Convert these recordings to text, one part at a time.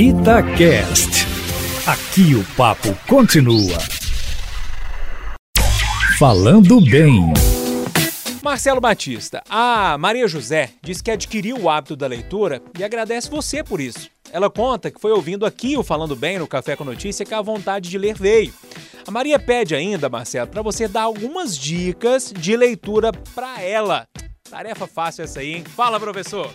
Itacast. Aqui o papo continua. Falando bem. Marcelo Batista, a Maria José diz que adquiriu o hábito da leitura e agradece você por isso. Ela conta que foi ouvindo aqui o Falando Bem no Café com Notícia que a vontade de ler veio. A Maria pede ainda, Marcelo, para você dar algumas dicas de leitura para ela. Tarefa fácil essa aí, hein? Fala, professor!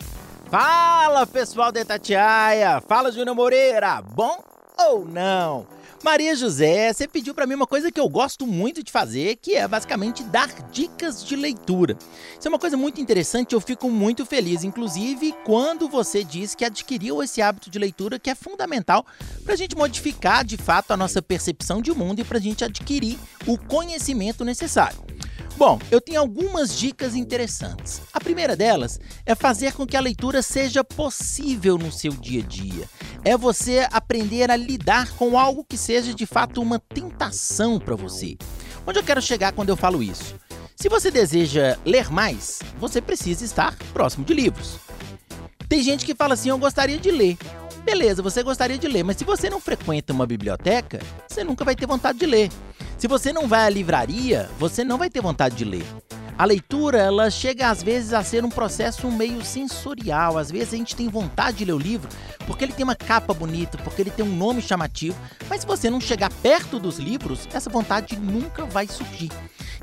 Fala pessoal da Itatiaia! Fala Júnior Moreira! Bom ou não? Maria José, você pediu para mim uma coisa que eu gosto muito de fazer, que é basicamente dar dicas de leitura. Isso é uma coisa muito interessante, eu fico muito feliz, inclusive quando você diz que adquiriu esse hábito de leitura que é fundamental para a gente modificar de fato a nossa percepção de mundo e para a gente adquirir o conhecimento necessário. Bom, eu tenho algumas dicas interessantes. A primeira delas é fazer com que a leitura seja possível no seu dia a dia. É você aprender a lidar com algo que seja de fato uma tentação para você. Onde eu quero chegar quando eu falo isso? Se você deseja ler mais, você precisa estar próximo de livros. Tem gente que fala assim: eu gostaria de ler. Beleza, você gostaria de ler, mas se você não frequenta uma biblioteca, você nunca vai ter vontade de ler. Se você não vai à livraria, você não vai ter vontade de ler. A leitura, ela chega às vezes a ser um processo meio sensorial. Às vezes a gente tem vontade de ler o livro porque ele tem uma capa bonita, porque ele tem um nome chamativo, mas se você não chegar perto dos livros, essa vontade nunca vai surgir.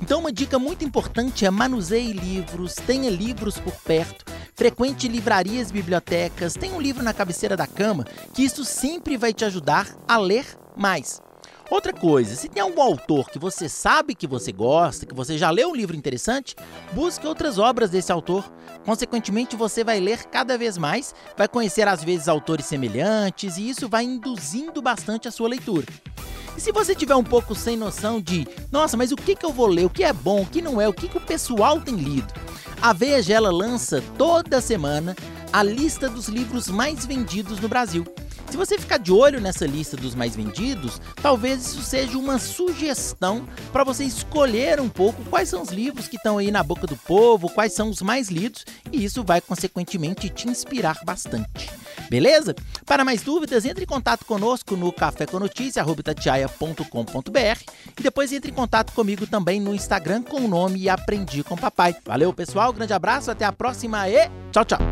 Então, uma dica muito importante é manuseie livros, tenha livros por perto, frequente livrarias e bibliotecas, tenha um livro na cabeceira da cama, que isso sempre vai te ajudar a ler mais. Outra coisa, se tem algum autor que você sabe que você gosta, que você já leu um livro interessante, busque outras obras desse autor. Consequentemente, você vai ler cada vez mais, vai conhecer às vezes autores semelhantes e isso vai induzindo bastante a sua leitura. E se você tiver um pouco sem noção de, nossa, mas o que, que eu vou ler, o que é bom, o que não é, o que, que o pessoal tem lido, a Veja ela lança toda semana a lista dos livros mais vendidos no Brasil. Se você ficar de olho nessa lista dos mais vendidos, talvez isso seja uma sugestão para você escolher um pouco quais são os livros que estão aí na boca do povo, quais são os mais lidos, e isso vai consequentemente te inspirar bastante. Beleza? Para mais dúvidas, entre em contato conosco no caféconoticia.com.br e depois entre em contato comigo também no Instagram com o nome Aprendi com Papai. Valeu, pessoal, grande abraço, até a próxima e tchau, tchau!